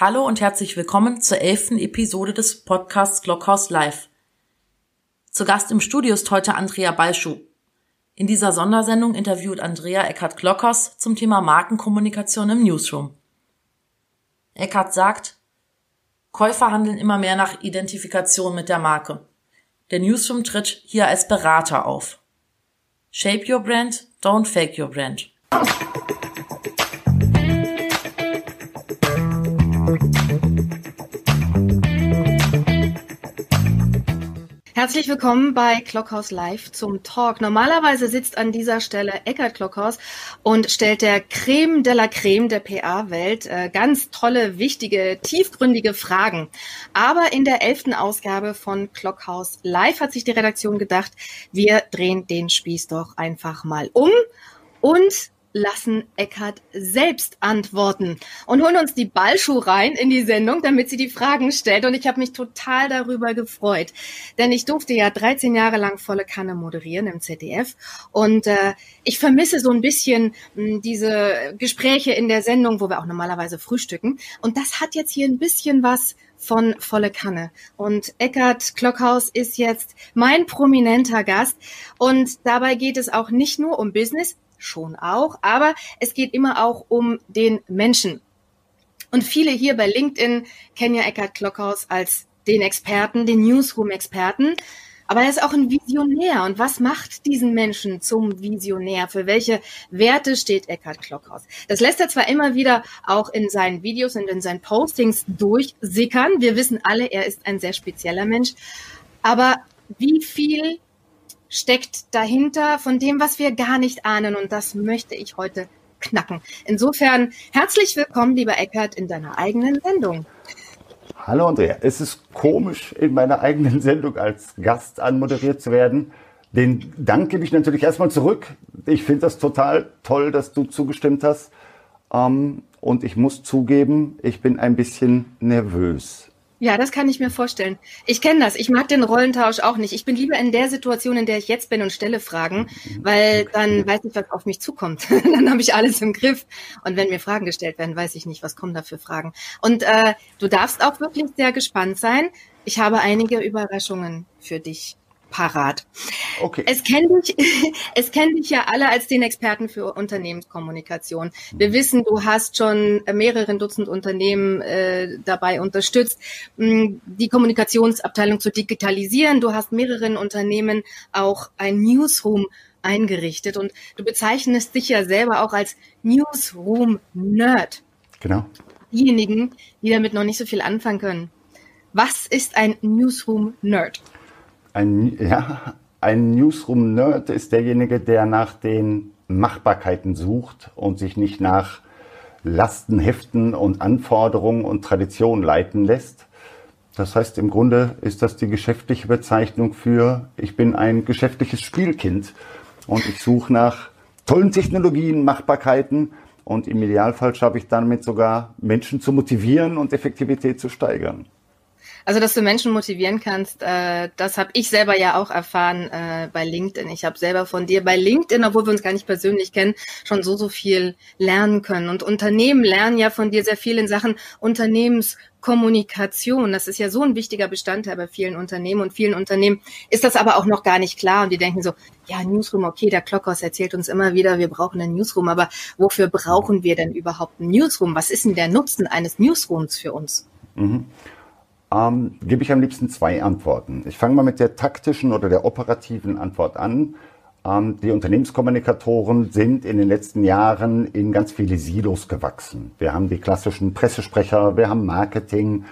Hallo und herzlich willkommen zur elften Episode des Podcasts Glockhaus Live. Zu Gast im Studio ist heute Andrea Balschuh. In dieser Sondersendung interviewt Andrea Eckhard Glockhaus zum Thema Markenkommunikation im Newsroom. Eckhard sagt, Käufer handeln immer mehr nach Identifikation mit der Marke. Der Newsroom tritt hier als Berater auf. Shape your brand, don't fake your brand. Herzlich willkommen bei Clockhouse Live zum Talk. Normalerweise sitzt an dieser Stelle Eckart Clockhouse und stellt der Creme de la Creme der PA-Welt äh, ganz tolle, wichtige, tiefgründige Fragen. Aber in der elften Ausgabe von Clockhouse Live hat sich die Redaktion gedacht, wir drehen den Spieß doch einfach mal um und lassen Eckart selbst antworten und holen uns die Ballschuh rein in die Sendung, damit sie die Fragen stellt. Und ich habe mich total darüber gefreut, denn ich durfte ja 13 Jahre lang volle Kanne moderieren im ZDF und äh, ich vermisse so ein bisschen mh, hm, diese Gespräche in der Sendung, wo wir auch normalerweise frühstücken. Und das hat jetzt hier ein bisschen was von Volle Kanne. Und Eckart Klockhaus ist jetzt mein prominenter Gast. Und dabei geht es auch nicht nur um Business, schon auch, aber es geht immer auch um den Menschen. Und viele hier bei LinkedIn kennen ja Eckhard Klockhaus als den Experten, den Newsroom-Experten. Aber er ist auch ein Visionär. Und was macht diesen Menschen zum Visionär? Für welche Werte steht Eckhard Klockhaus? Das lässt er zwar immer wieder auch in seinen Videos und in seinen Postings durchsickern. Wir wissen alle, er ist ein sehr spezieller Mensch. Aber wie viel steckt dahinter von dem, was wir gar nicht ahnen. Und das möchte ich heute knacken. Insofern herzlich willkommen, lieber Eckert, in deiner eigenen Sendung. Hallo Andrea, es ist komisch, in meiner eigenen Sendung als Gast anmoderiert zu werden. Den Dank gebe ich natürlich erstmal zurück. Ich finde das total toll, dass du zugestimmt hast. Ähm, und ich muss zugeben, ich bin ein bisschen nervös. Ja, das kann ich mir vorstellen. Ich kenne das. Ich mag den Rollentausch auch nicht. Ich bin lieber in der Situation, in der ich jetzt bin und stelle Fragen, weil dann weiß ich, was auf mich zukommt. dann habe ich alles im Griff. Und wenn mir Fragen gestellt werden, weiß ich nicht, was kommen da für Fragen. Und äh, du darfst auch wirklich sehr gespannt sein. Ich habe einige Überraschungen für dich parat. Okay. Es kennen dich, es kennen dich ja alle als den Experten für Unternehmenskommunikation. Wir wissen, du hast schon mehreren Dutzend Unternehmen äh, dabei unterstützt, die Kommunikationsabteilung zu digitalisieren. Du hast mehreren Unternehmen auch ein Newsroom eingerichtet und du bezeichnest dich ja selber auch als Newsroom-Nerd. Genau. Diejenigen, die damit noch nicht so viel anfangen können. Was ist ein Newsroom-Nerd? Ein, ja, ein Newsroom-Nerd ist derjenige, der nach den Machbarkeiten sucht und sich nicht nach Lasten, Heften und Anforderungen und Traditionen leiten lässt. Das heißt, im Grunde ist das die geschäftliche Bezeichnung für, ich bin ein geschäftliches Spielkind und ich suche nach tollen Technologien, Machbarkeiten und im Idealfall schaffe ich damit sogar Menschen zu motivieren und Effektivität zu steigern. Also, dass du Menschen motivieren kannst, äh, das habe ich selber ja auch erfahren äh, bei LinkedIn. Ich habe selber von dir bei LinkedIn, obwohl wir uns gar nicht persönlich kennen, schon so, so viel lernen können. Und Unternehmen lernen ja von dir sehr viel in Sachen Unternehmenskommunikation. Das ist ja so ein wichtiger Bestandteil bei vielen Unternehmen. Und vielen Unternehmen ist das aber auch noch gar nicht klar. Und die denken so, ja, Newsroom, okay, der Klockhaus erzählt uns immer wieder, wir brauchen einen Newsroom. Aber wofür brauchen wir denn überhaupt einen Newsroom? Was ist denn der Nutzen eines Newsrooms für uns? Mhm ähm, gebe ich am liebsten zwei Antworten. Ich fange mal mit der taktischen oder der operativen Antwort an. Ähm, die Unternehmenskommunikatoren sind in den letzten Jahren in ganz viele Silos gewachsen. Wir haben die klassischen Pressesprecher, wir haben Marketing,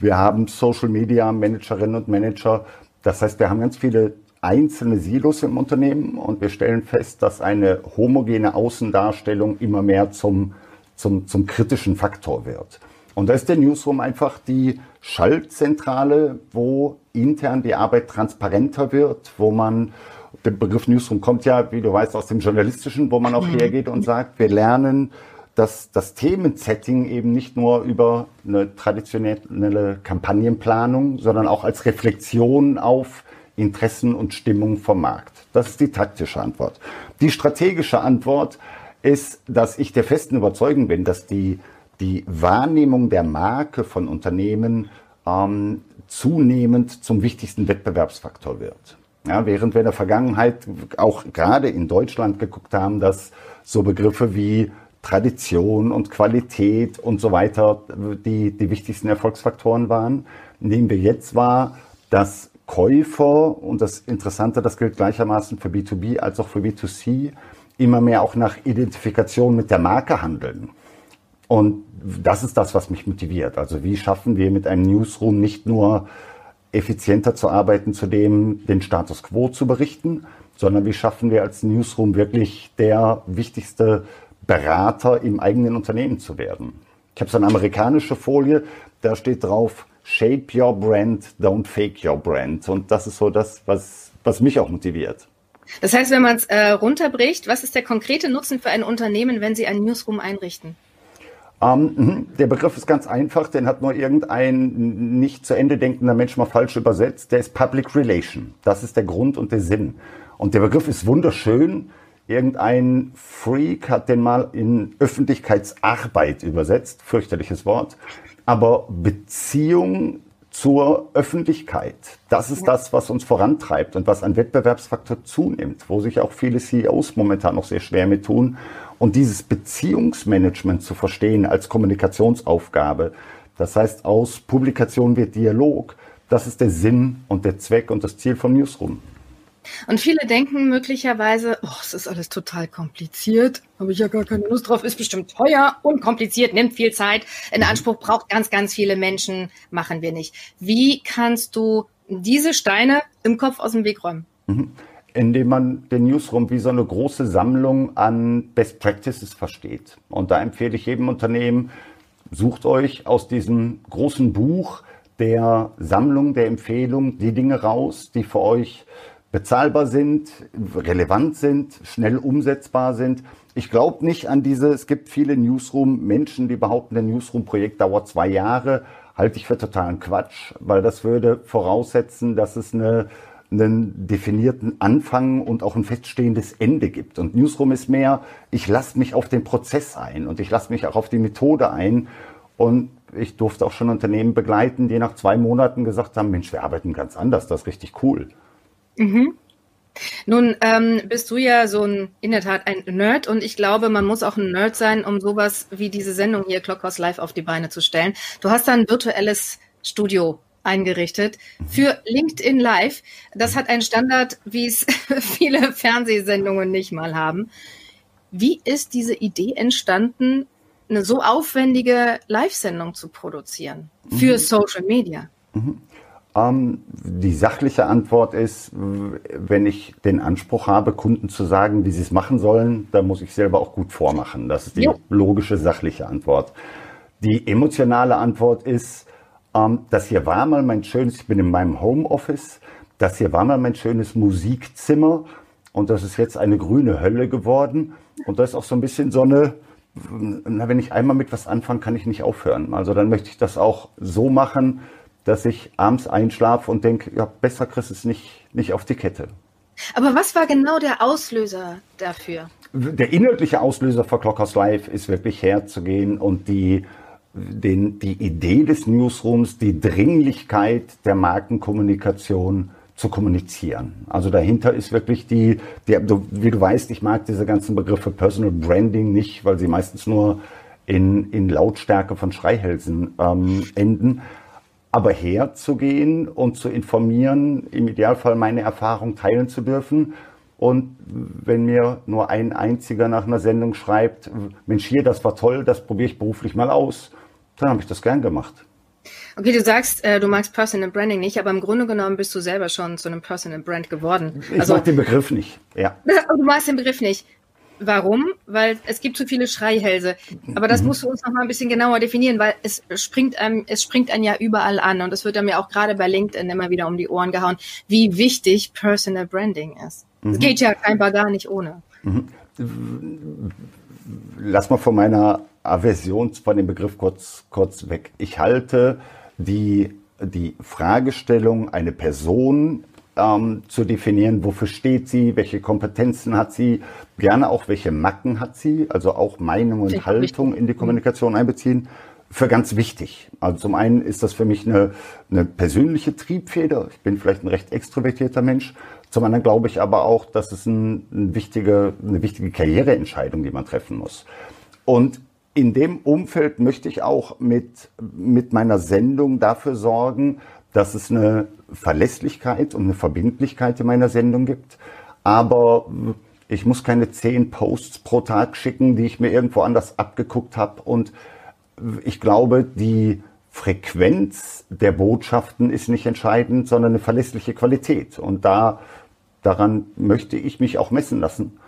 wir haben Social Media Managerinnen und Manager. Das heißt, wir haben ganz viele einzelne Silos im Unternehmen und wir stellen fest, dass eine homogene Außendarstellung immer mehr zum, zum, zum kritischen Faktor wird. Und da ist der Newsroom einfach die Schaltzentrale, wo intern die Arbeit transparenter wird, wo man, der Begriff Newsroom kommt ja, wie du weißt, aus dem Journalistischen, wo man auch mhm. hergeht und sagt, wir lernen, dass das Themensetting eben nicht nur über eine traditionelle Kampagnenplanung, sondern auch als Reflexion auf Interessen und Stimmung vom Markt. Das ist die taktische Antwort. Die strategische Antwort ist, dass ich der festen Überzeugung bin, dass die die Wahrnehmung der Marke von Unternehmen ähm, zunehmend zum wichtigsten Wettbewerbsfaktor wird. Ja, während wir in der Vergangenheit auch gerade in Deutschland geguckt haben, dass so Begriffe wie Tradition und Qualität und so weiter die, die wichtigsten Erfolgsfaktoren waren, nehmen wir jetzt wahr, dass Käufer, und das Interessante, das gilt gleichermaßen für B2B als auch für B2C, immer mehr auch nach Identifikation mit der Marke handeln. Und das ist das, was mich motiviert. Also wie schaffen wir mit einem Newsroom nicht nur effizienter zu arbeiten, zu dem den Status quo zu berichten, sondern wie schaffen wir als Newsroom wirklich der wichtigste Berater im eigenen Unternehmen zu werden. Ich habe so eine amerikanische Folie, da steht drauf, Shape your brand, don't fake your brand. Und das ist so das, was, was mich auch motiviert. Das heißt, wenn man es äh, runterbricht, was ist der konkrete Nutzen für ein Unternehmen, wenn Sie ein Newsroom einrichten? Ähm, mhm, der Begriff ist ganz einfach, den hat nur irgendein nicht zu Ende denkender Mensch mal falsch übersetzt. Der ist Public Relation. Das ist der Grund und der Sinn. Und der Begriff ist wunderschön. Irgendein Freak hat den mal in Öffentlichkeitsarbeit übersetzt. Fürchterliches Wort. Aber Beziehung zur Öffentlichkeit, das ist das, was uns vorantreibt und was ein Wettbewerbsfaktor zunimmt, wo sich auch viele CEOs momentan noch sehr schwer mit tun. Und dieses Beziehungsmanagement zu verstehen als Kommunikationsaufgabe, das heißt, aus Publikation wird Dialog, das ist der Sinn und der Zweck und das Ziel von Newsroom. Und viele denken möglicherweise, oh, es ist alles total kompliziert, habe ich ja gar keine Lust drauf, ist bestimmt teuer, unkompliziert, nimmt viel Zeit, in mhm. Anspruch braucht ganz, ganz viele Menschen, machen wir nicht. Wie kannst du diese Steine im Kopf aus dem Weg räumen? Mhm. Indem man den Newsroom wie so eine große Sammlung an Best Practices versteht. Und da empfehle ich jedem Unternehmen, sucht euch aus diesem großen Buch der Sammlung der Empfehlungen die Dinge raus, die für euch bezahlbar sind, relevant sind, schnell umsetzbar sind. Ich glaube nicht an diese, es gibt viele Newsroom-Menschen, die behaupten, der Newsroom-Projekt dauert zwei Jahre. Halte ich für totalen Quatsch, weil das würde voraussetzen, dass es eine, einen definierten Anfang und auch ein feststehendes Ende gibt. Und Newsroom ist mehr, ich lasse mich auf den Prozess ein und ich lasse mich auch auf die Methode ein. Und ich durfte auch schon Unternehmen begleiten, die nach zwei Monaten gesagt haben, Mensch, wir arbeiten ganz anders, das ist richtig cool. Mhm. Nun ähm, bist du ja so ein, in der Tat ein Nerd und ich glaube, man muss auch ein Nerd sein, um sowas wie diese Sendung hier Clockhouse Live auf die Beine zu stellen. Du hast da ein virtuelles Studio eingerichtet für LinkedIn Live. Das hat einen Standard, wie es viele Fernsehsendungen nicht mal haben. Wie ist diese Idee entstanden, eine so aufwendige Live-Sendung zu produzieren für mhm. Social Media? Mhm. Ähm, die sachliche Antwort ist, wenn ich den Anspruch habe, Kunden zu sagen, wie sie es machen sollen, dann muss ich selber auch gut vormachen. Das ist die ja. logische, sachliche Antwort. Die emotionale Antwort ist, ähm, das hier war mal mein schönes, ich bin in meinem Homeoffice, das hier war mal mein schönes Musikzimmer und das ist jetzt eine grüne Hölle geworden. Und das ist auch so ein bisschen so eine, na, wenn ich einmal mit was anfange, kann ich nicht aufhören. Also dann möchte ich das auch so machen, dass ich abends einschlafe und denke, ja, besser kriegst du es nicht, nicht auf die Kette. Aber was war genau der Auslöser dafür? Der inhaltliche Auslöser für Clockhouse Live ist wirklich herzugehen und die, den, die Idee des Newsrooms, die Dringlichkeit der Markenkommunikation zu kommunizieren. Also dahinter ist wirklich die, die, wie du weißt, ich mag diese ganzen Begriffe Personal Branding nicht, weil sie meistens nur in, in Lautstärke von Schreihälsen ähm, enden aber herzugehen und zu informieren, im Idealfall meine Erfahrung teilen zu dürfen. Und wenn mir nur ein einziger nach einer Sendung schreibt, Mensch, hier, das war toll, das probiere ich beruflich mal aus, dann habe ich das gern gemacht. Okay, du sagst, äh, du magst Personal Branding nicht, aber im Grunde genommen bist du selber schon zu einem Personal Brand geworden. Ich also, mag den Begriff nicht, ja. Du magst den Begriff nicht. Warum? Weil es gibt zu viele Schreihälse. Aber das mhm. musst du uns noch mal ein bisschen genauer definieren, weil es springt einem, es springt einem ja überall an und es wird einem ja auch gerade bei LinkedIn immer wieder um die Ohren gehauen, wie wichtig Personal Branding ist. Es mhm. geht ja scheinbar gar nicht ohne. Mhm. Lass mal von meiner Aversion von dem Begriff kurz, kurz weg. Ich halte die, die Fragestellung, eine Person ähm, zu definieren, wofür steht sie, welche Kompetenzen hat sie, gerne auch welche Macken hat sie, also auch Meinung und Haltung in die Kommunikation einbeziehen, für ganz wichtig. Also zum einen ist das für mich eine, eine persönliche Triebfeder. Ich bin vielleicht ein recht extrovertierter Mensch. Zum anderen glaube ich aber auch, dass es ein, ein wichtige, eine wichtige Karriereentscheidung, die man treffen muss. Und in dem Umfeld möchte ich auch mit, mit meiner Sendung dafür sorgen, dass es eine Verlässlichkeit und eine Verbindlichkeit in meiner Sendung gibt. Aber ich muss keine zehn Posts pro Tag schicken, die ich mir irgendwo anders abgeguckt habe. Und ich glaube, die Frequenz der Botschaften ist nicht entscheidend, sondern eine verlässliche Qualität. Und da, daran möchte ich mich auch messen lassen.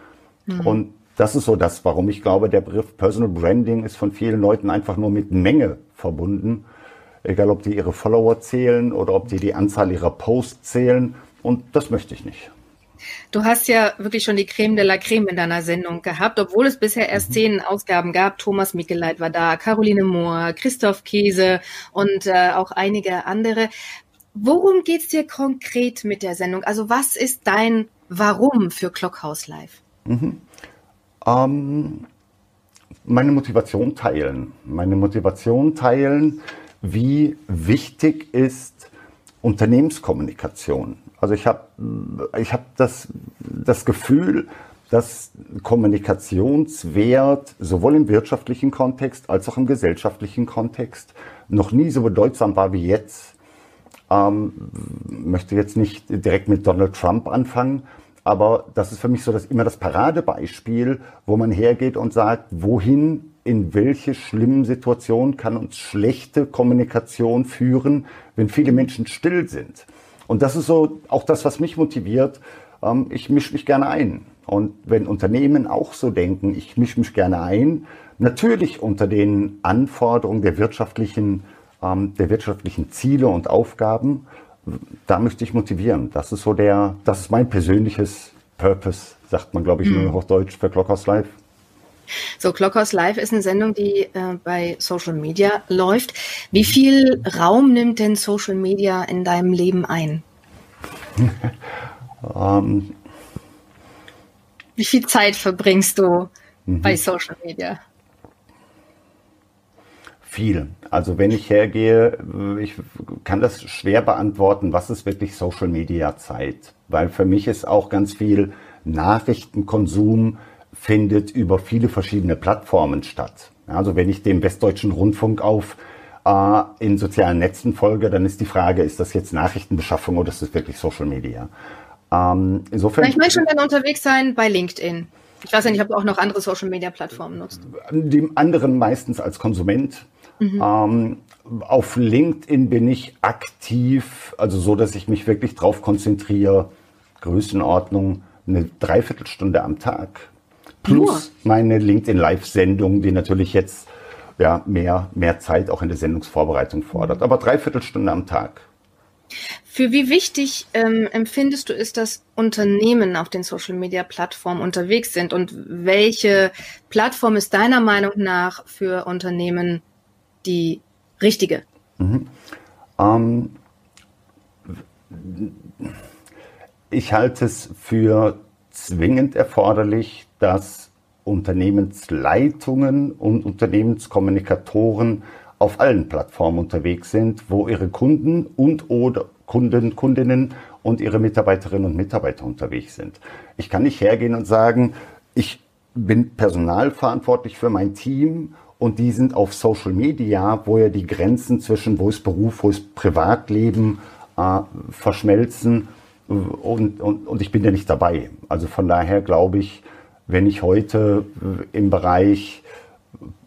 Mhm. Und das ist so das, warum ich glaube, der Begriff Personal Branding ist von vielen Leuten einfach nur mit Menge verbunden. Egal, ob die ihre Follower zählen oder ob die die Anzahl ihrer Posts zählen. Und das möchte ich nicht. Du hast ja wirklich schon die Creme de la Creme in deiner Sendung gehabt, obwohl es bisher erst mhm. zehn Ausgaben gab. Thomas Mikeleit war da, Caroline Mohr, Christoph Käse und äh, auch einige andere. Worum geht's dir konkret mit der Sendung? Also was ist dein Warum für Clockhouse Live? Mhm. Ähm, meine Motivation teilen. Meine Motivation teilen, wie wichtig ist Unternehmenskommunikation. Also ich habe ich hab das, das Gefühl, dass Kommunikationswert sowohl im wirtschaftlichen Kontext als auch im gesellschaftlichen Kontext noch nie so bedeutsam war wie jetzt. Ähm, möchte jetzt nicht direkt mit Donald Trump anfangen, aber das ist für mich so das immer das Paradebeispiel, wo man hergeht und sagt, wohin, in welche schlimmen Situationen kann uns schlechte Kommunikation führen, wenn viele Menschen still sind. Und das ist so auch das, was mich motiviert. Ähm, ich mische mich gerne ein. Und wenn Unternehmen auch so denken, ich mische mich gerne ein, natürlich unter den Anforderungen der wirtschaftlichen, ähm, der wirtschaftlichen Ziele und Aufgaben, da möchte ich motivieren. Das ist so der, das ist mein persönliches Purpose, sagt man, glaube ich, mhm. nur auf Deutsch für Clockhouse Live. So, Clockhouse Live ist eine Sendung, die äh, bei Social Media läuft. Wie viel Raum nimmt denn Social Media in deinem Leben ein? ähm. Wie viel Zeit verbringst du mhm. bei Social Media? Viel. Also wenn ich hergehe, ich kann das schwer beantworten, was ist wirklich Social Media Zeit? Weil für mich ist auch ganz viel Nachrichtenkonsum findet über viele verschiedene Plattformen statt. Also wenn ich dem Westdeutschen Rundfunk auf äh, in sozialen Netzen folge, dann ist die Frage, ist das jetzt Nachrichtenbeschaffung oder ist das wirklich Social Media? Ähm, insofern. Ich möchte dann unterwegs sein bei LinkedIn. Ich weiß ja nicht, ob du auch noch andere Social Media Plattformen nutzt. Dem anderen meistens als Konsument. Mhm. Ähm, auf LinkedIn bin ich aktiv, also so, dass ich mich wirklich darauf konzentriere, Größenordnung, eine Dreiviertelstunde am Tag. Plus Nur. meine LinkedIn Live-Sendung, die natürlich jetzt ja, mehr, mehr Zeit auch in der Sendungsvorbereitung fordert. Aber Dreiviertelstunde am Tag. Für wie wichtig ähm, empfindest du ist, dass Unternehmen auf den Social-Media-Plattformen unterwegs sind und welche Plattform ist deiner Meinung nach für Unternehmen die richtige? Mhm. Ähm, ich halte es für zwingend erforderlich, dass Unternehmensleitungen und Unternehmenskommunikatoren auf allen Plattformen unterwegs sind, wo ihre Kunden und oder Kunden, Kundinnen und ihre Mitarbeiterinnen und Mitarbeiter unterwegs sind. Ich kann nicht hergehen und sagen, ich bin personalverantwortlich für mein Team und die sind auf Social Media, wo ja die Grenzen zwischen wo ist Beruf, wo ist Privatleben äh, verschmelzen und, und, und ich bin ja nicht dabei. Also von daher glaube ich, wenn ich heute im Bereich,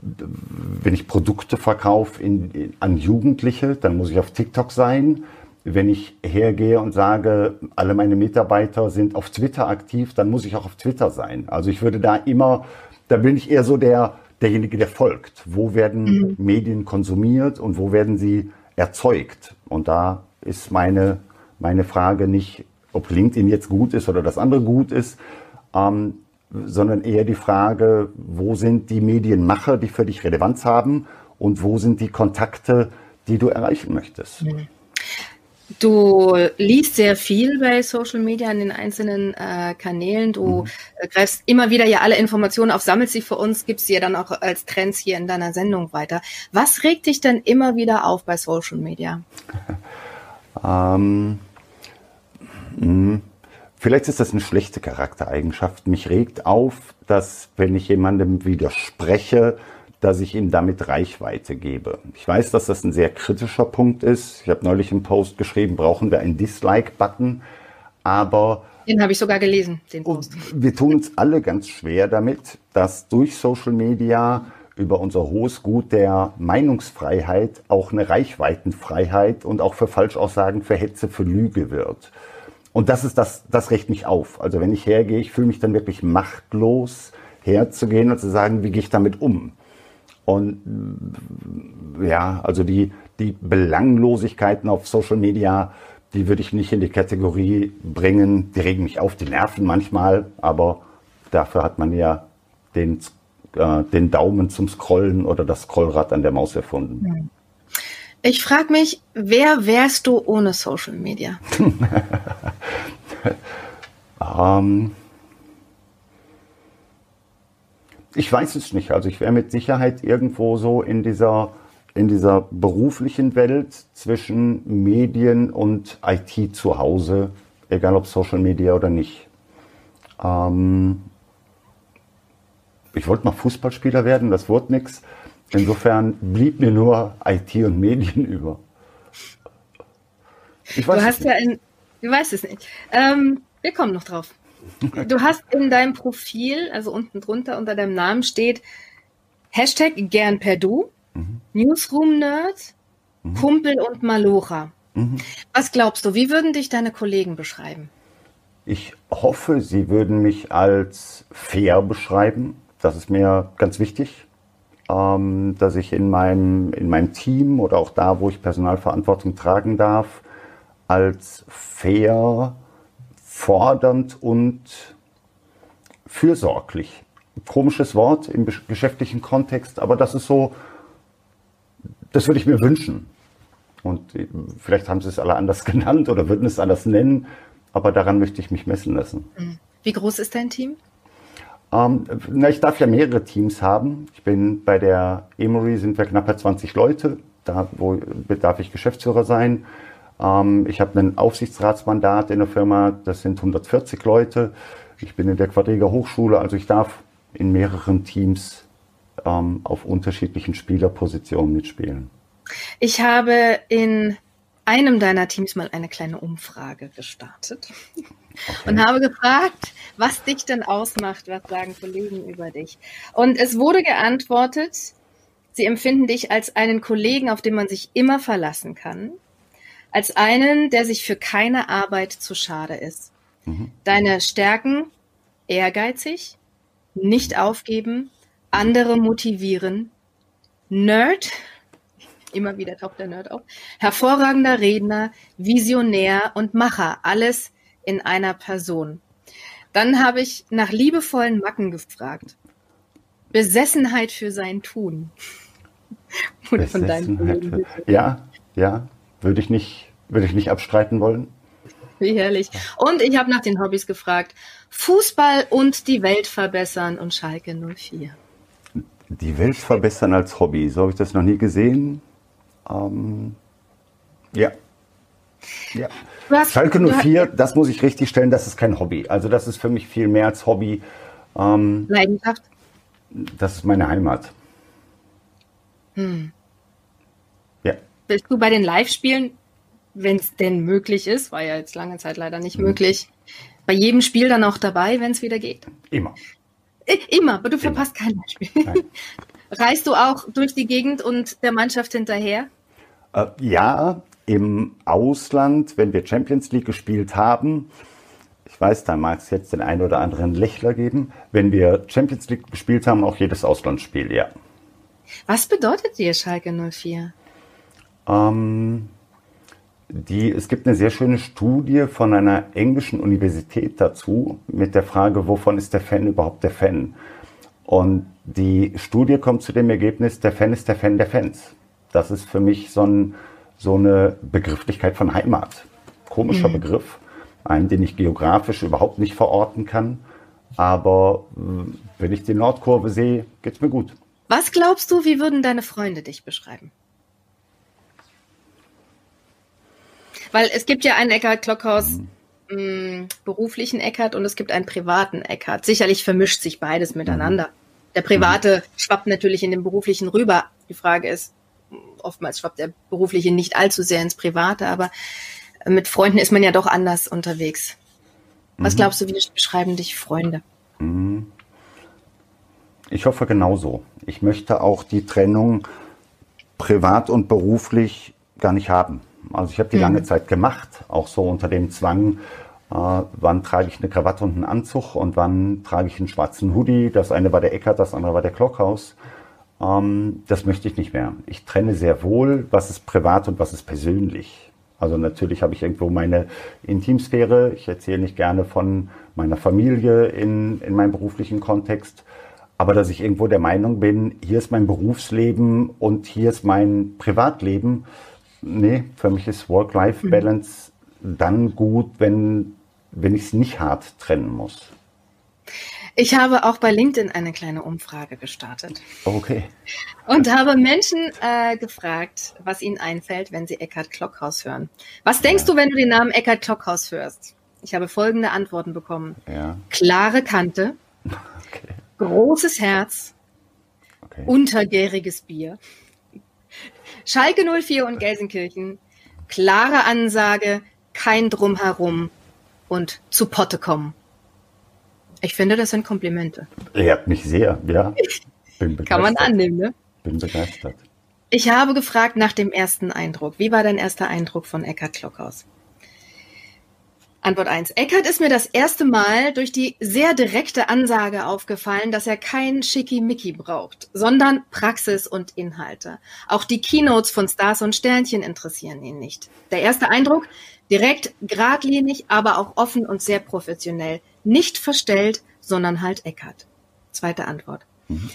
wenn ich Produkte verkaufe in, in, an Jugendliche, dann muss ich auf TikTok sein. Wenn ich hergehe und sage, alle meine Mitarbeiter sind auf Twitter aktiv, dann muss ich auch auf Twitter sein. Also ich würde da immer, da bin ich eher so der, derjenige, der folgt. Wo werden mhm. Medien konsumiert und wo werden sie erzeugt? Und da ist meine, meine Frage nicht, ob LinkedIn jetzt gut ist oder das andere gut ist, ähm, sondern eher die Frage, wo sind die Medienmacher, die für dich Relevanz haben und wo sind die Kontakte, die du erreichen möchtest. Mhm. Du liest sehr viel bei Social Media in den einzelnen äh, Kanälen. Du mhm. äh, greifst immer wieder ja alle Informationen auf, sammelst sie für uns, gibst sie ja dann auch als Trends hier in deiner Sendung weiter. Was regt dich denn immer wieder auf bei Social Media? ähm, mh, vielleicht ist das eine schlechte Charaktereigenschaft. Mich regt auf, dass wenn ich jemandem widerspreche, dass ich ihm damit Reichweite gebe. Ich weiß, dass das ein sehr kritischer Punkt ist. Ich habe neulich im Post geschrieben, brauchen wir einen Dislike-Button, aber den habe ich sogar gelesen, den Post. Wir tun uns alle ganz schwer damit, dass durch Social Media über unser hohes Gut der Meinungsfreiheit auch eine Reichweitenfreiheit und auch für Falschaussagen, für Hetze, für Lüge wird. Und das ist das, das regt mich auf. Also wenn ich hergehe, ich fühle mich dann wirklich machtlos, herzugehen und zu sagen, wie gehe ich damit um? Und ja, also die, die Belanglosigkeiten auf Social Media, die würde ich nicht in die Kategorie bringen. Die regen mich auf, die nerven manchmal, aber dafür hat man ja den, äh, den Daumen zum Scrollen oder das Scrollrad an der Maus erfunden. Ich frage mich, wer wärst du ohne Social Media? ähm, Ich weiß es nicht. Also ich wäre mit Sicherheit irgendwo so in dieser, in dieser beruflichen Welt zwischen Medien und IT zu Hause, egal ob Social Media oder nicht. Ähm ich wollte mal Fußballspieler werden, das wurde nichts. Insofern blieb mir nur IT und Medien über. Ich weiß du hast ja ein, du weißt es nicht. Ähm, wir kommen noch drauf. Du hast in deinem Profil, also unten drunter unter deinem Namen steht Hashtag gern per Du, mhm. Newsroom Nerd, mhm. Kumpel und Malocha. Mhm. Was glaubst du, wie würden dich deine Kollegen beschreiben? Ich hoffe, sie würden mich als fair beschreiben. Das ist mir ganz wichtig, ähm, dass ich in meinem, in meinem Team oder auch da, wo ich Personalverantwortung tragen darf, als fair fordernd und fürsorglich. Komisches Wort im geschäftlichen Kontext, aber das ist so, das würde ich mir wünschen. Und äh, vielleicht haben sie es alle anders genannt oder würden es anders nennen, aber daran möchte ich mich messen lassen. Mhm. Wie groß ist dein Team? Ähm, na, ich darf ja mehrere Teams haben. Ich bin bei der Emory sind wir knapp 20 Leute. Da wo, darf ich Geschäftsführer sein. Ähm, ich habe ein Aufsichtsratsmandat in der Firma, das sind 140 Leute. Ich bin in der Quadriga Hochschule, also ich darf in mehreren Teams ähm, auf unterschiedlichen Spielerpositionen mitspielen. Ich habe in einem deiner Teams mal eine kleine Umfrage gestartet okay. und habe gefragt, was dich denn ausmacht, was sagen Kollegen über dich. Und es wurde geantwortet, sie empfinden dich als einen Kollegen, auf den man sich immer verlassen kann, als einen, der sich für keine Arbeit zu schade ist. Mhm. Deine Stärken ehrgeizig, nicht aufgeben, andere motivieren, Nerd, immer wieder taucht der Nerd auf, hervorragender Redner, Visionär und Macher, alles in einer Person. Dann habe ich nach liebevollen Macken gefragt. Besessenheit für sein Tun. Oder von deinen Ja, ja. Würde ich nicht, würde ich nicht abstreiten wollen. Wie herrlich. Und ich habe nach den Hobbys gefragt. Fußball und die Welt verbessern und Schalke 04. Die Welt verbessern als Hobby. So habe ich das noch nie gesehen. Ähm, ja. ja. Hast, Schalke 04, hast, das muss ich richtig stellen, das ist kein Hobby. Also das ist für mich viel mehr als Hobby. Ähm, Leidenschaft? Das ist meine Heimat. Hm. Bist du bei den Live-Spielen, wenn es denn möglich ist, war ja jetzt lange Zeit leider nicht mhm. möglich, bei jedem Spiel dann auch dabei, wenn es wieder geht? Immer. Immer, aber du verpasst kein Live-Spiel. Reist du auch durch die Gegend und der Mannschaft hinterher? Äh, ja, im Ausland, wenn wir Champions League gespielt haben, ich weiß, da mag es jetzt den einen oder anderen Lächler geben, wenn wir Champions League gespielt haben, auch jedes Auslandsspiel, ja. Was bedeutet dir Schalke 04? Ähm, die, es gibt eine sehr schöne Studie von einer englischen Universität dazu mit der Frage, wovon ist der Fan überhaupt der Fan? Und die Studie kommt zu dem Ergebnis, der Fan ist der Fan der Fans. Das ist für mich so ein, so eine Begrifflichkeit von Heimat. Komischer mhm. Begriff, einen, den ich geografisch überhaupt nicht verorten kann. Aber äh, wenn ich die Nordkurve sehe, geht es mir gut. Was glaubst du, wie würden deine Freunde dich beschreiben? Weil es gibt ja einen Eckhard Klockhaus, mhm. mh, mm, beruflichen Eckhard und es gibt einen privaten Eckhard. Sicherlich vermischt sich beides miteinander. Mhm. Der private mhm. schwappt natürlich in den beruflichen rüber. Die Frage ist, oftmals schwappt der berufliche nicht allzu sehr ins Private, aber mit Freunden ist man ja doch anders unterwegs. Was mhm. glaubst du, wie beschreiben dich Freunde? Mhm. Ich hoffe genauso. Ich möchte auch die Trennung privat und beruflich gar nicht haben. Also ich habe die mhm. lange Zeit gemacht, auch so unter dem Zwang, äh, wann trage ich eine Krawatte und einen Anzug und wann trage ich einen schwarzen Hoodie. Das eine war der Eckert, das andere war der Klockhaus. Ähm, das möchte ich nicht mehr. Ich trenne sehr wohl, was ist privat und was ist persönlich. Also natürlich habe ich irgendwo meine Intimsphäre. Ich erzähle nicht gerne von meiner Familie in, in meinem beruflichen Kontext. Aber dass ich irgendwo der Meinung bin, hier ist mein Berufsleben und hier ist mein Privatleben. Nee, für mich ist Work-Life-Balance mhm. dann gut, wenn, wenn ich es nicht hart trennen muss. Ich habe auch bei LinkedIn eine kleine Umfrage gestartet. Okay. Und habe Menschen äh, gefragt, was ihnen einfällt, wenn sie Eckhard Klockhaus hören. Was denkst ja. du, wenn du den Namen Eckhard Klockhaus hörst? Ich habe folgende Antworten bekommen. Ja. Klare Kante, okay. großes Herz, okay. untergäriges Bier, Schalke 04 und Gelsenkirchen, klare Ansage, kein Drumherum und zu Potte kommen. Ich finde, das sind Komplimente. Ehrt mich sehr, ja. Bin begeistert. Kann man annehmen, ne? Bin begeistert. Ich habe gefragt nach dem ersten Eindruck. Wie war dein erster Eindruck von Eckhard Klockhaus? Antwort 1. Eckhard ist mir das erste Mal durch die sehr direkte Ansage aufgefallen, dass er kein Schickimicki braucht, sondern Praxis und Inhalte. Auch die Keynotes von Stars und Sternchen interessieren ihn nicht. Der erste Eindruck, direkt, geradlinig, aber auch offen und sehr professionell. Nicht verstellt, sondern halt Eckhard. Zweite Antwort. Mhm.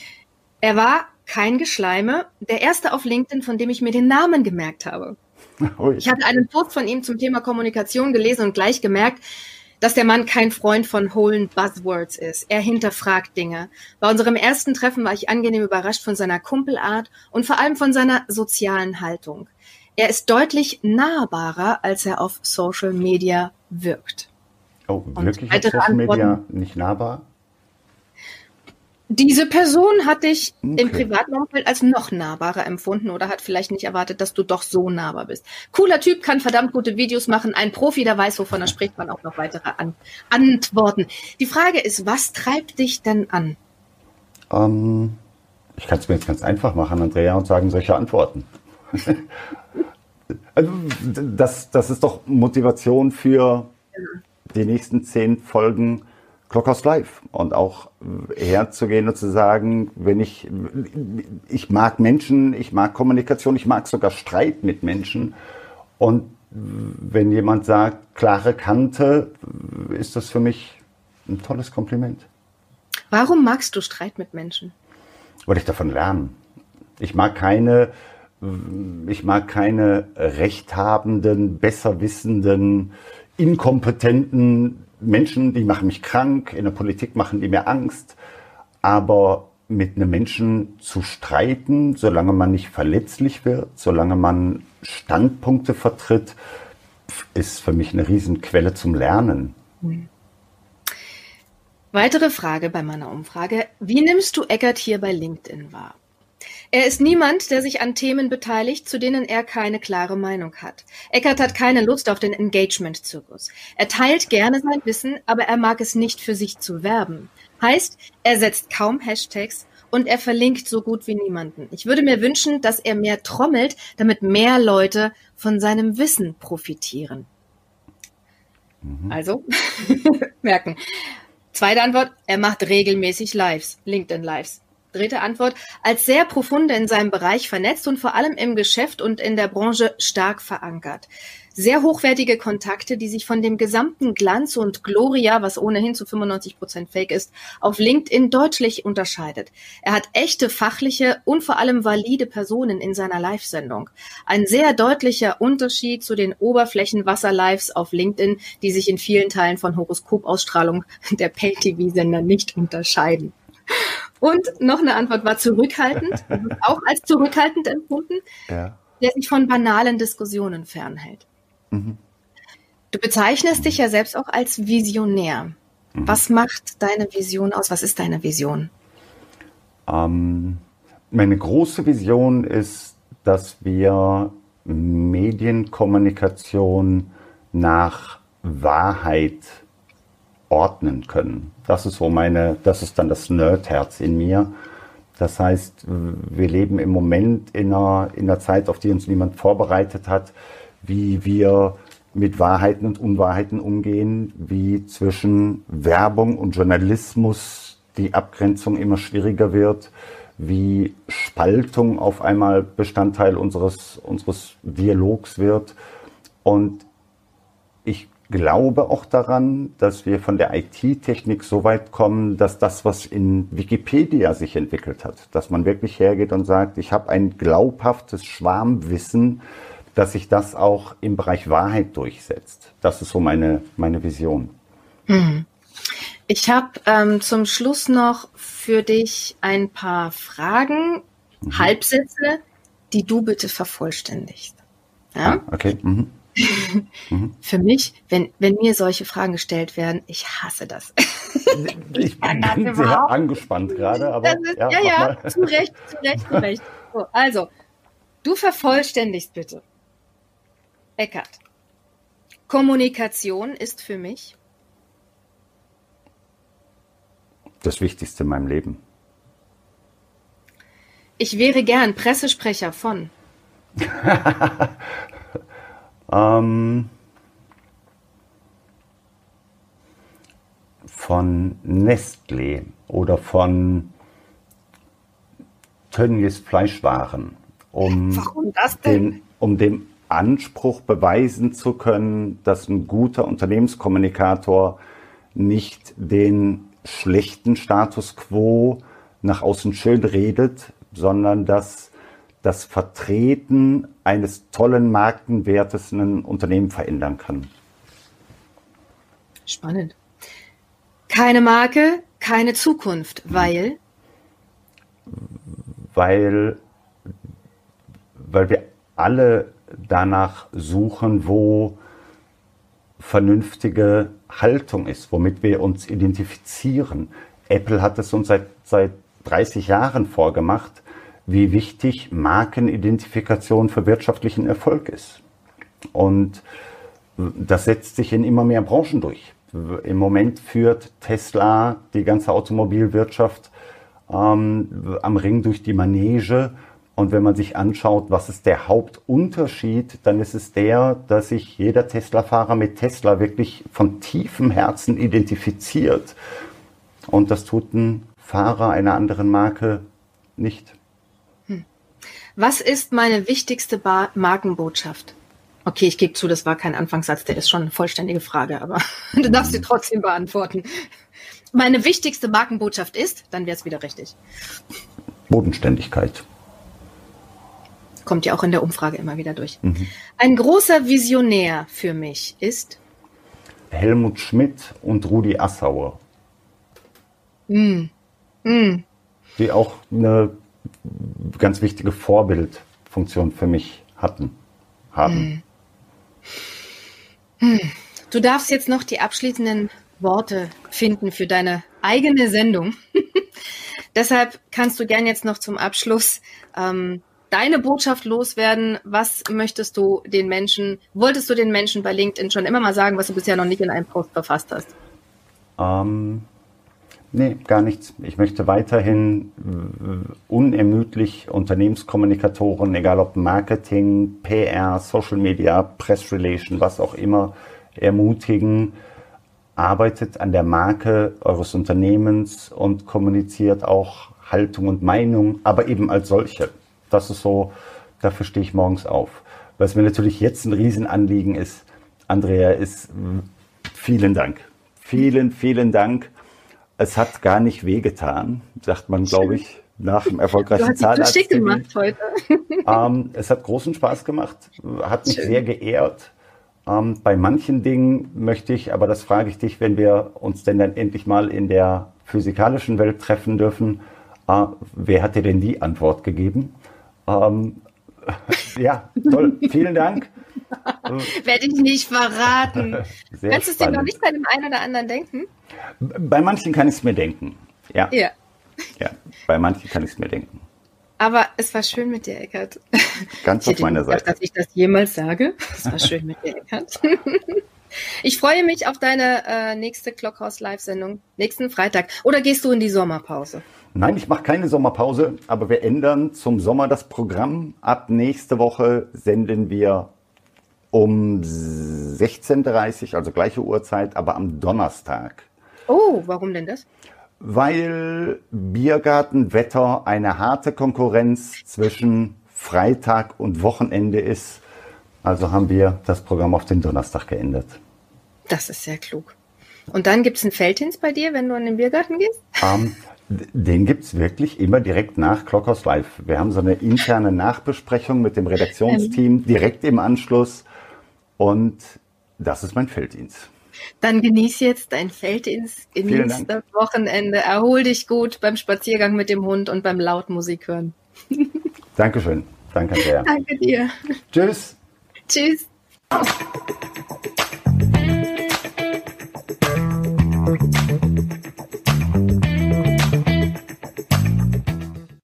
Er war kein Geschleime, der erste auf LinkedIn, von dem ich mir den Namen gemerkt habe. Ich hatte einen Post von ihm zum Thema Kommunikation gelesen und gleich gemerkt, dass der Mann kein Freund von hohlen Buzzwords ist. Er hinterfragt Dinge. Bei unserem ersten Treffen war ich angenehm überrascht von seiner Kumpelart und vor allem von seiner sozialen Haltung. Er ist deutlich nahbarer, als er auf Social Media wirkt. Oh, wirklich auf Social Media nicht nahbar? Diese Person hat dich okay. im privaten Umfeld als noch nahbarer empfunden oder hat vielleicht nicht erwartet, dass du doch so nahbar bist. Cooler Typ, kann verdammt gute Videos machen. Ein Profi, der weiß, wovon er spricht, man auch noch weitere an Antworten. Die Frage ist, was treibt dich denn an? Ähm, ich kann es mir jetzt ganz einfach machen, Andrea, und sagen solche Antworten. also, das, das ist doch Motivation für die nächsten zehn Folgen Clockhouse Live und auch herzugehen und zu sagen, wenn ich, ich mag Menschen, ich mag Kommunikation, ich mag sogar Streit mit Menschen und wenn jemand sagt, klare Kante, ist das für mich ein tolles Kompliment. Warum magst du Streit mit Menschen? Weil ich davon lerne. Ich mag keine, ich mag keine rechthabenden, besserwissenden, inkompetenten Menschen, die machen mich krank, in der Politik machen die mir Angst, aber mit einem Menschen zu streiten, solange man nicht verletzlich wird, solange man Standpunkte vertritt, ist für mich eine Riesenquelle zum Lernen. Weitere Frage bei meiner Umfrage. Wie nimmst du Eckert hier bei LinkedIn wahr? Er ist niemand, der sich an Themen beteiligt, zu denen er keine klare Meinung hat. Eckert hat keine Lust auf den Engagement-Zirkus. Er teilt gerne sein Wissen, aber er mag es nicht für sich zu werben. Heißt, er setzt kaum Hashtags und er verlinkt so gut wie niemanden. Ich würde mir wünschen, dass er mehr trommelt, damit mehr Leute von seinem Wissen profitieren. Mhm. Also, merken. Zweite Antwort, er macht regelmäßig Lives, LinkedIn Lives. Dritte Antwort, als sehr profunde in seinem Bereich vernetzt und vor allem im Geschäft und in der Branche stark verankert sehr hochwertige Kontakte, die sich von dem gesamten Glanz und Gloria, was ohnehin zu 95 Prozent Fake ist, auf LinkedIn deutlich unterscheidet. Er hat echte fachliche und vor allem valide Personen in seiner Live-Sendung. Ein sehr deutlicher Unterschied zu den Oberflächenwasser-Lives auf LinkedIn, die sich in vielen Teilen von Horoskopausstrahlung der Pay-TV-Sender nicht unterscheiden. Und noch eine Antwort war zurückhaltend, auch als zurückhaltend empfunden, ja. der sich von banalen Diskussionen fernhält. Mhm. Du bezeichnest dich ja selbst auch als Visionär. Mhm. Was macht deine Vision aus? Was ist deine Vision? Ähm, meine große Vision ist, dass wir Medienkommunikation nach Wahrheit ordnen können. Das ist so meine, das ist dann das Nerdherz in mir. Das heißt, wir leben im Moment in einer, in einer Zeit, auf die uns niemand vorbereitet hat wie wir mit Wahrheiten und Unwahrheiten umgehen, wie zwischen Werbung und Journalismus die Abgrenzung immer schwieriger wird, wie Spaltung auf einmal Bestandteil unseres, unseres Dialogs wird. Und glaube auch daran, dass wir von der IT-Technik so weit kommen, dass das, was in Wikipedia sich entwickelt hat, dass man wirklich hergeht und sagt, ich habe ein glaubhaftes Schwarmwissen, dass sich das auch im Bereich Wahrheit durchsetzt. Das ist so meine, meine Vision. Hm. Ich habe ähm, zum Schluss noch für dich ein paar Fragen, mhm. Halbsätze, die du bitte vervollständigst. Ja? Ah, okay. Mhm. Mhm. Für mich, wenn, wenn mir solche Fragen gestellt werden, ich hasse das. ich bin sehr angespannt gerade, aber. Ist, ja, ja, ja zu Recht, zu Recht, zu Recht. So, also, du vervollständigst bitte. Eckert. Kommunikation ist für mich das Wichtigste in meinem Leben. Ich wäre gern Pressesprecher von. ähm, von Nestlé oder von Tönnies Fleischwaren, um? Den, um dem Anspruch beweisen zu können, dass ein guter Unternehmenskommunikator nicht den schlechten Status quo nach außen schön redet, sondern dass das Vertreten eines tollen Markenwertes ein Unternehmen verändern kann. Spannend. Keine Marke, keine Zukunft, weil? Weil, weil wir alle danach suchen, wo vernünftige Haltung ist, womit wir uns identifizieren. Apple hat es uns seit, seit 30 Jahren vorgemacht, wie wichtig Markenidentifikation für wirtschaftlichen Erfolg ist. Und das setzt sich in immer mehr Branchen durch. Im Moment führt Tesla die ganze Automobilwirtschaft ähm, am Ring durch die Manege und wenn man sich anschaut, was ist der Hauptunterschied, dann ist es der, dass sich jeder Tesla-Fahrer mit Tesla wirklich von tiefem Herzen identifiziert. Und das tut ein Fahrer einer anderen Marke nicht. Was ist meine wichtigste Bar Markenbotschaft? Okay, ich gebe zu, das war kein Anfangssatz, der ist schon eine vollständige Frage, aber du darfst sie trotzdem beantworten. Meine wichtigste Markenbotschaft ist, dann wäre es wieder richtig. Bodenständigkeit kommt ja auch in der Umfrage immer wieder durch. Mhm. Ein großer Visionär für mich ist Helmut Schmidt und Rudi Assauer. Mm. Mm. Die auch eine ganz wichtige Vorbildfunktion für mich hatten, haben. Mm. Du darfst jetzt noch die abschließenden Worte finden für deine eigene Sendung. Deshalb kannst du gern jetzt noch zum Abschluss ähm, deine Botschaft loswerden? Was möchtest du den Menschen, wolltest du den Menschen bei LinkedIn schon immer mal sagen, was du bisher noch nicht in einem Post verfasst hast? Ähm, nee, gar nichts. Ich möchte weiterhin unermüdlich Unternehmenskommunikatoren, egal ob Marketing, PR, Social Media, Press Relation, was auch immer, ermutigen, arbeitet an der Marke eures Unternehmens und kommuniziert auch Haltung und Meinung, aber eben als solche. Das ist so, dafür stehe ich morgens auf. Was mir natürlich jetzt ein Riesenanliegen ist, Andrea, ist vielen Dank. Vielen, vielen Dank. Es hat gar nicht wehgetan, sagt man, glaube ich, nach dem erfolgreichen Zahnarzt. Du gemacht heute. Ähm, es hat großen Spaß gemacht, hat mich Schön. sehr geehrt. Ähm, bei manchen Dingen möchte ich, aber das frage ich dich, wenn wir uns denn dann endlich mal in der physikalischen Welt treffen dürfen, äh, wer hat dir denn die Antwort gegeben? Ähm, ja, toll, vielen Dank. Werde ich nicht verraten. Sehr Kannst du es dir noch nicht bei dem einen oder anderen denken? Bei manchen kann ich es mir denken. Ja. ja. Ja, bei manchen kann ich es mir denken. Aber es war schön mit dir, Eckert. Ganz auf meiner Seite. Gedacht, dass ich das jemals sage. Es war schön mit dir, Eckert. Ich freue mich auf deine äh, nächste Clockhouse Live-Sendung nächsten Freitag. Oder gehst du in die Sommerpause? Nein, ich mache keine Sommerpause, aber wir ändern zum Sommer das Programm. Ab nächste Woche senden wir um 16.30 Uhr, also gleiche Uhrzeit, aber am Donnerstag. Oh, warum denn das? Weil Biergartenwetter eine harte Konkurrenz zwischen Freitag und Wochenende ist. Also haben wir das Programm auf den Donnerstag geändert. Das ist sehr klug. Und dann gibt es einen Feldhins bei dir, wenn du in den Biergarten gehst? Um, ähm, den gibt es wirklich immer direkt nach Clockhouse Live. Wir haben so eine interne Nachbesprechung mit dem Redaktionsteam direkt im Anschluss. Und das ist mein Felddienst. Dann genieß jetzt dein Feld ins, ins Wochenende. Erhol dich gut beim Spaziergang mit dem Hund und beim Lautmusik hören. Dankeschön. Danke sehr. Danke dir. Tschüss. Tschüss. Thank.